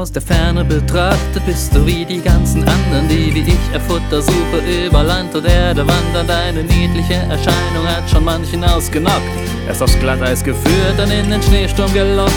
Aus der Ferne betrachtet bist du wie die ganzen anderen, die wie ich auf Futtersuche über Land und Erde wandern. Deine niedliche Erscheinung hat schon manchen ausgenockt. Erst aufs Glatteis geführt, dann in den Schneesturm gelockt.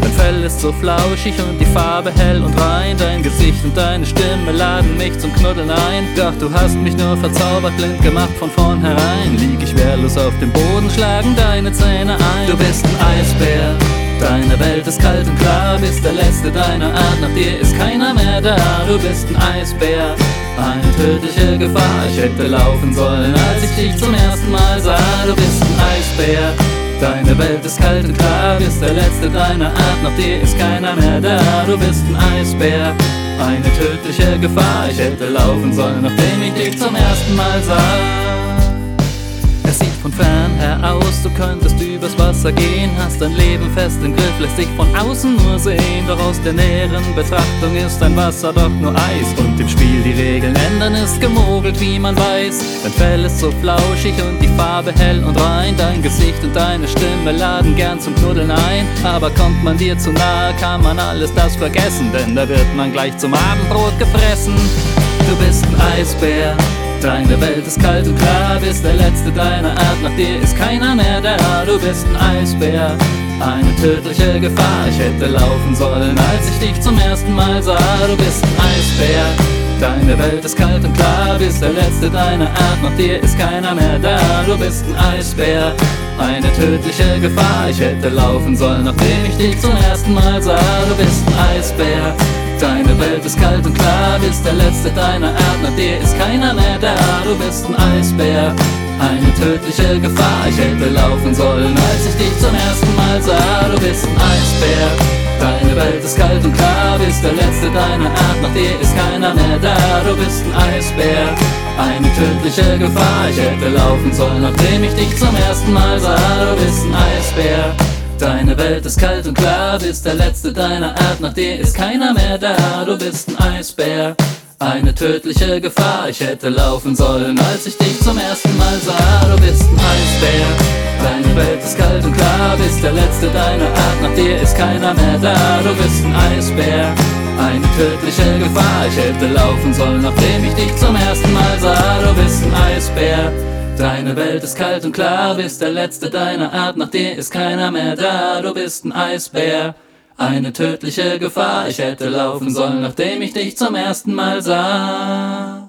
Dein Fell ist so flauschig und die Farbe hell und rein. Dein Gesicht und deine Stimme laden mich zum Knuddeln ein. Doch du hast mich nur verzaubert, blind gemacht von vornherein. Lieg ich wehrlos auf dem Boden, schlagen deine Zähne ein. Du bist ein Eisbär. Deine Welt ist kalt und klar, bist der letzte deiner Art, nach dir ist keiner mehr da. Du bist ein Eisbär, eine tödliche Gefahr. Ich hätte laufen sollen, als ich dich zum ersten Mal sah. Du bist ein Eisbär, deine Welt ist kalt und klar, bist der letzte deiner Art, nach dir ist keiner mehr da. Du bist ein Eisbär, eine tödliche Gefahr. Ich hätte laufen sollen, nachdem ich dich zum ersten Mal sah. Von fern her aus, du könntest übers Wasser gehen, hast dein Leben fest im Griff, lässt sich von außen nur sehen. Doch aus der näheren Betrachtung ist dein Wasser doch nur Eis. Und im Spiel die Regeln ändern ist gemogelt, wie man weiß. Dein Fell ist so flauschig und die Farbe hell und rein. Dein Gesicht und deine Stimme laden gern zum Knuddeln ein. Aber kommt man dir zu nahe, kann man alles das vergessen, denn da wird man gleich zum Abendbrot gefressen. Du bist ein Eisbär. Deine Welt ist kalt und klar, bist der letzte deiner Art, nach dir ist keiner mehr da, du bist ein Eisbär, eine tödliche Gefahr, ich hätte laufen sollen, als ich dich zum ersten Mal sah, du bist ein Eisbär, deine Welt ist kalt und klar, bist der letzte deiner Art, nach dir ist keiner mehr da, du bist ein Eisbär, eine tödliche Gefahr, ich hätte laufen sollen, nachdem ich dich zum ersten Mal sah, du bist ein Eisbär, Deine Welt ist kalt und klar, bist der letzte deiner Art, nach dir ist keiner mehr da, du bist ein Eisbär, eine tödliche Gefahr, ich hätte laufen sollen, als ich dich zum ersten Mal sah, du bist ein Eisbär, deine Welt ist kalt und klar, bist der letzte deiner Art, nach dir ist keiner mehr da, du bist ein Eisbär, eine tödliche Gefahr, ich hätte laufen sollen, nachdem ich dich zum ersten Mal sah, du bist ein Eisbär, Deine Welt ist kalt und klar, bist der letzte deiner Art, nach dir ist keiner mehr da, du bist ein Eisbär. Eine tödliche Gefahr, ich hätte laufen sollen, als ich dich zum ersten Mal sah, du bist ein Eisbär. Deine Welt ist kalt und klar, bist der letzte deiner Art, nach dir ist keiner mehr da, du bist ein Eisbär. Eine tödliche Gefahr, ich hätte laufen sollen, nachdem ich dich zum ersten Mal sah, du bist ein Eisbär. Deine Welt ist kalt und klar, bist der letzte deiner Art, nach dir ist keiner mehr da, du bist ein Eisbär. Eine tödliche Gefahr, ich hätte laufen sollen, nachdem ich dich zum ersten Mal sah.